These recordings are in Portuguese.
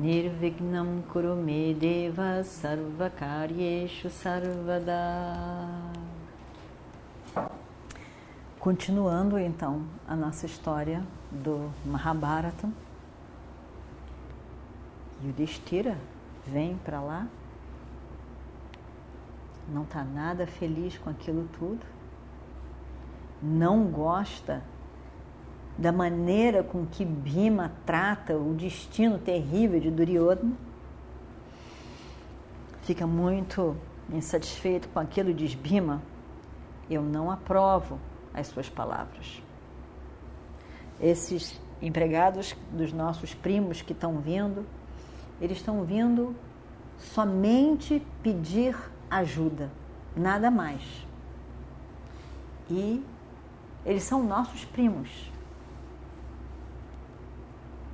Nirvignam Kurume Deva Sarvakaryeshu Sarvada. Continuando então a nossa história do Mahabharata, Yudhishthira vem para lá, não está nada feliz com aquilo tudo, não gosta da maneira com que Bhima trata o destino terrível de Duryodhana, fica muito insatisfeito com aquilo diz: Bhima, eu não aprovo as suas palavras. Esses empregados dos nossos primos que estão vindo, eles estão vindo somente pedir ajuda, nada mais. E eles são nossos primos.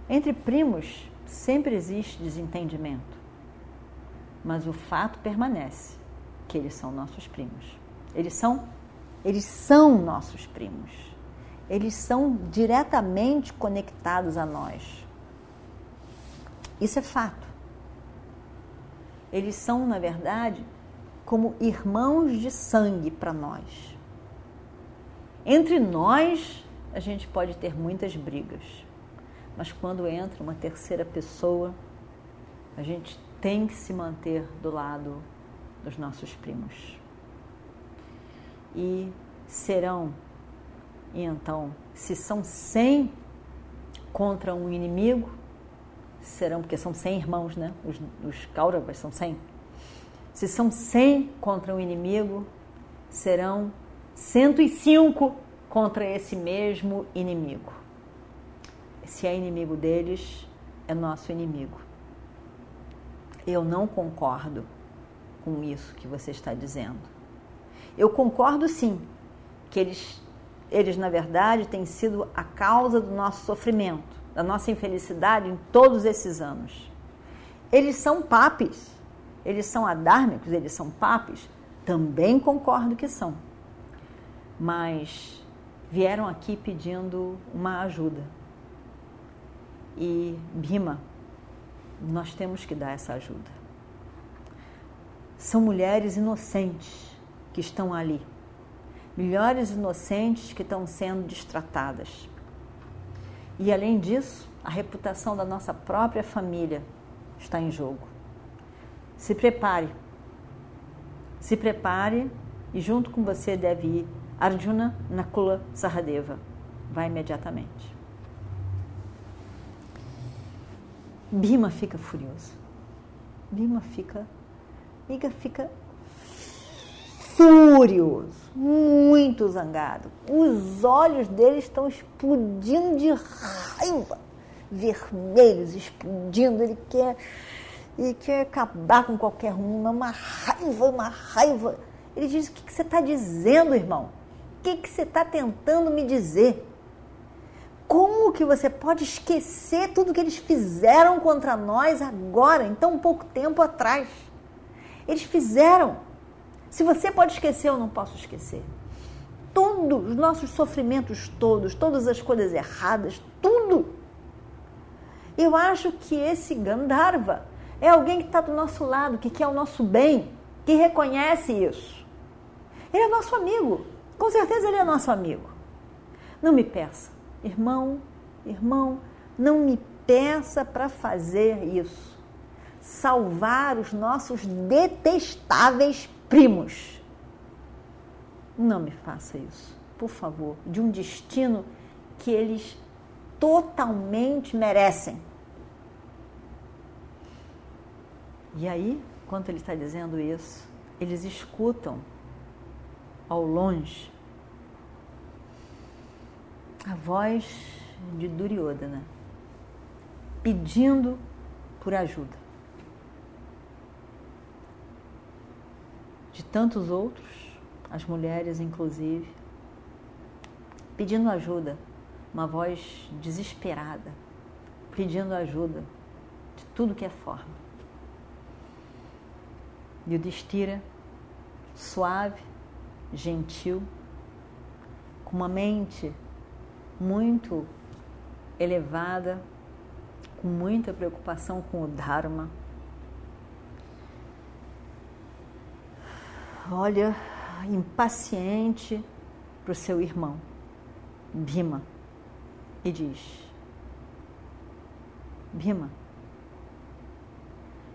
Entre primos sempre existe desentendimento, mas o fato permanece que eles são nossos primos. Eles são eles são nossos primos. Eles são diretamente conectados a nós. Isso é fato. Eles são, na verdade, como irmãos de sangue para nós. Entre nós, a gente pode ter muitas brigas, mas quando entra uma terceira pessoa, a gente tem que se manter do lado dos nossos primos e serão. E então, se são cem contra um inimigo, serão, porque são cem irmãos, né? Os, os Kauravas são cem. Se são cem contra um inimigo, serão 105 contra esse mesmo inimigo. Se é inimigo deles, é nosso inimigo. Eu não concordo com isso que você está dizendo. Eu concordo sim que eles, eles na verdade, têm sido a causa do nosso sofrimento, da nossa infelicidade em todos esses anos. Eles são papes, eles são adármicos, eles são papes, também concordo que são. Mas vieram aqui pedindo uma ajuda. E Bima, nós temos que dar essa ajuda. São mulheres inocentes que estão ali, milhares inocentes que estão sendo destratadas. E além disso, a reputação da nossa própria família está em jogo. Se prepare. Se prepare e junto com você deve ir Arjuna Nakula Sahadeva. Vai imediatamente. Bima fica furioso. Bima fica, Miga fica furioso, muito zangado. Os olhos dele estão explodindo de raiva, vermelhos, explodindo. Ele quer, ele quer acabar com qualquer um, uma raiva, uma raiva. Ele diz: O que, que você está dizendo, irmão? O que, que você está tentando me dizer? Como que você pode esquecer tudo que eles fizeram contra nós agora, em tão pouco tempo atrás? Eles fizeram se você pode esquecer, eu não posso esquecer. Todos os nossos sofrimentos todos, todas as coisas erradas, tudo. Eu acho que esse Gandharva é alguém que está do nosso lado, que quer o nosso bem, que reconhece isso. Ele é nosso amigo. Com certeza ele é nosso amigo. Não me peça, irmão, irmão, não me peça para fazer isso. Salvar os nossos detestáveis primos. Não me faça isso, por favor, de um destino que eles totalmente merecem. E aí, quando ele está dizendo isso, eles escutam ao longe a voz de Duryodhana pedindo por ajuda. tantos outros, as mulheres inclusive, pedindo ajuda, uma voz desesperada, pedindo ajuda de tudo que é forma. E o Destira, suave, gentil, com uma mente muito elevada, com muita preocupação com o Dharma. Olha, impaciente para o seu irmão, Bima, e diz: Bima,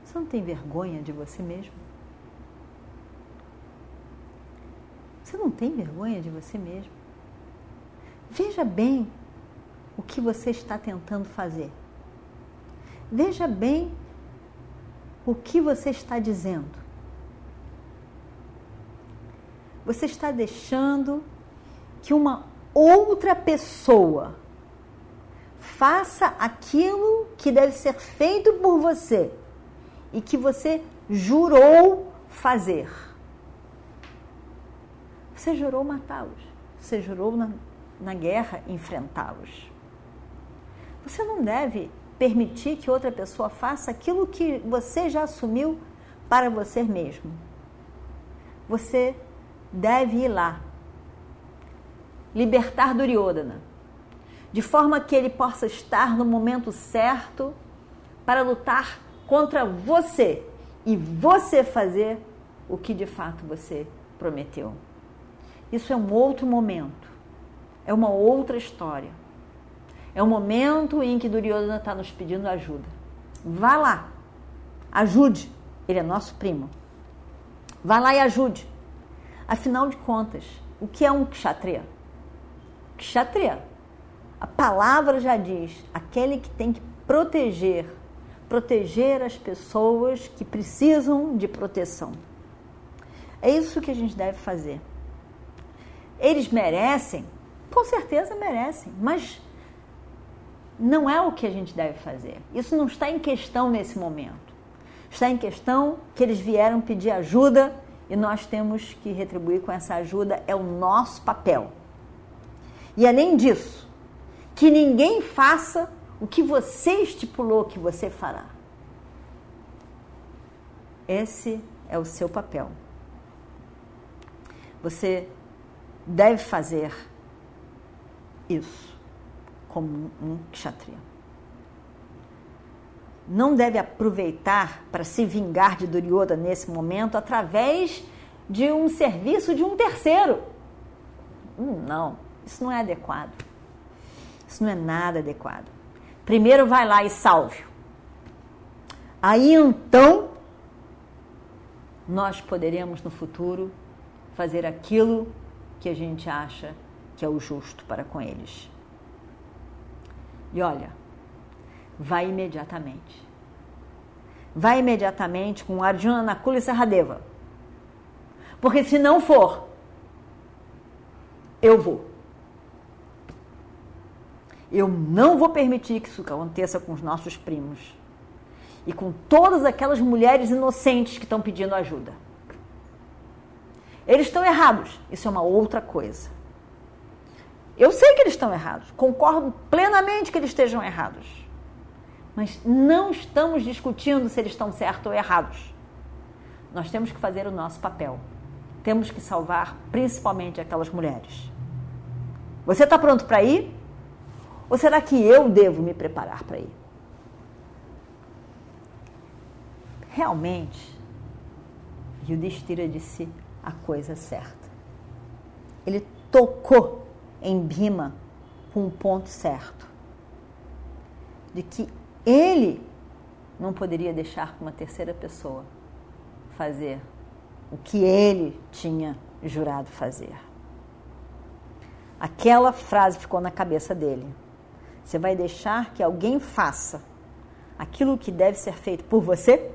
você não tem vergonha de você mesmo? Você não tem vergonha de você mesmo? Veja bem o que você está tentando fazer. Veja bem o que você está dizendo. Você está deixando que uma outra pessoa faça aquilo que deve ser feito por você e que você jurou fazer. Você jurou matá-los. Você jurou na, guerra enfrentá-los. Você não deve permitir que outra pessoa faça aquilo que você já assumiu para você mesmo. Você deve ir lá, libertar Duryodhana, de forma que ele possa estar no momento certo para lutar contra você e você fazer o que de fato você prometeu. Isso é um outro momento, é uma outra história. É o momento em que Duryodhana está nos pedindo ajuda. Vá lá, ajude. Ele é nosso primo. Vá lá e ajude. Afinal de contas, o que é um kshatriya? Kshatriya, a palavra já diz, aquele que tem que proteger, proteger as pessoas que precisam de proteção. É isso que a gente deve fazer. Eles merecem? Com certeza merecem, mas não é o que a gente deve fazer. Isso não está em questão nesse momento. Está em questão que eles vieram pedir ajuda e nós temos que retribuir com essa ajuda, é o nosso papel. E além disso, que ninguém faça o que você estipulou que você fará. Esse é o seu papel. Você deve fazer isso como um kshatriya. Não deve aproveitar para se vingar de Duryodhana nesse momento através de um serviço de um terceiro. Hum, não, isso não é adequado. Isso não é nada adequado. Primeiro vai lá e salve. Aí então nós poderemos no futuro fazer aquilo que a gente acha que é o justo para com eles. E olha, vai imediatamente. Vai imediatamente com Arjuna Nakula e Saradeva. Porque se não for, eu vou. Eu não vou permitir que isso aconteça com os nossos primos e com todas aquelas mulheres inocentes que estão pedindo ajuda. Eles estão errados, isso é uma outra coisa. Eu sei que eles estão errados, concordo plenamente que eles estejam errados. Mas não estamos discutindo se eles estão certos ou errados. Nós temos que fazer o nosso papel. Temos que salvar principalmente aquelas mulheres. Você está pronto para ir? Ou será que eu devo me preparar para ir? Realmente, Yudhishthira disse a coisa certa. Ele tocou em Bima com o ponto certo. De que ele não poderia deixar uma terceira pessoa fazer o que ele tinha jurado fazer. Aquela frase ficou na cabeça dele. Você vai deixar que alguém faça aquilo que deve ser feito por você?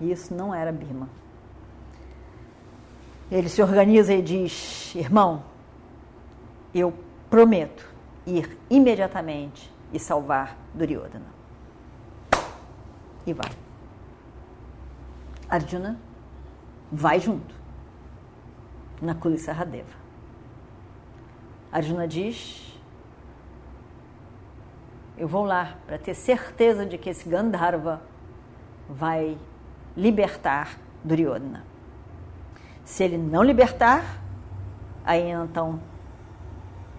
E isso não era Bima. Ele se organiza e diz: Irmão, eu prometo ir imediatamente e salvar Duryodhana. E vai. Arjuna vai junto. Na Kulisarradeva. Arjuna diz: Eu vou lá para ter certeza de que esse Gandharva vai libertar Duryodhana. Se ele não libertar, aí então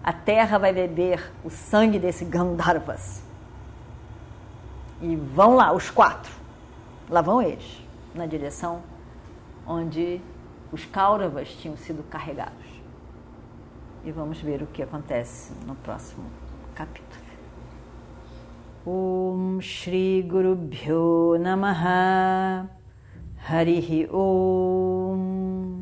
a terra vai beber o sangue desse Gandharvas. E vão lá, os quatro. Lá vão eles, na direção onde os Kauravas tinham sido carregados. E vamos ver o que acontece no próximo capítulo. Om Shri Guru Bhyo Namaha Harihi Om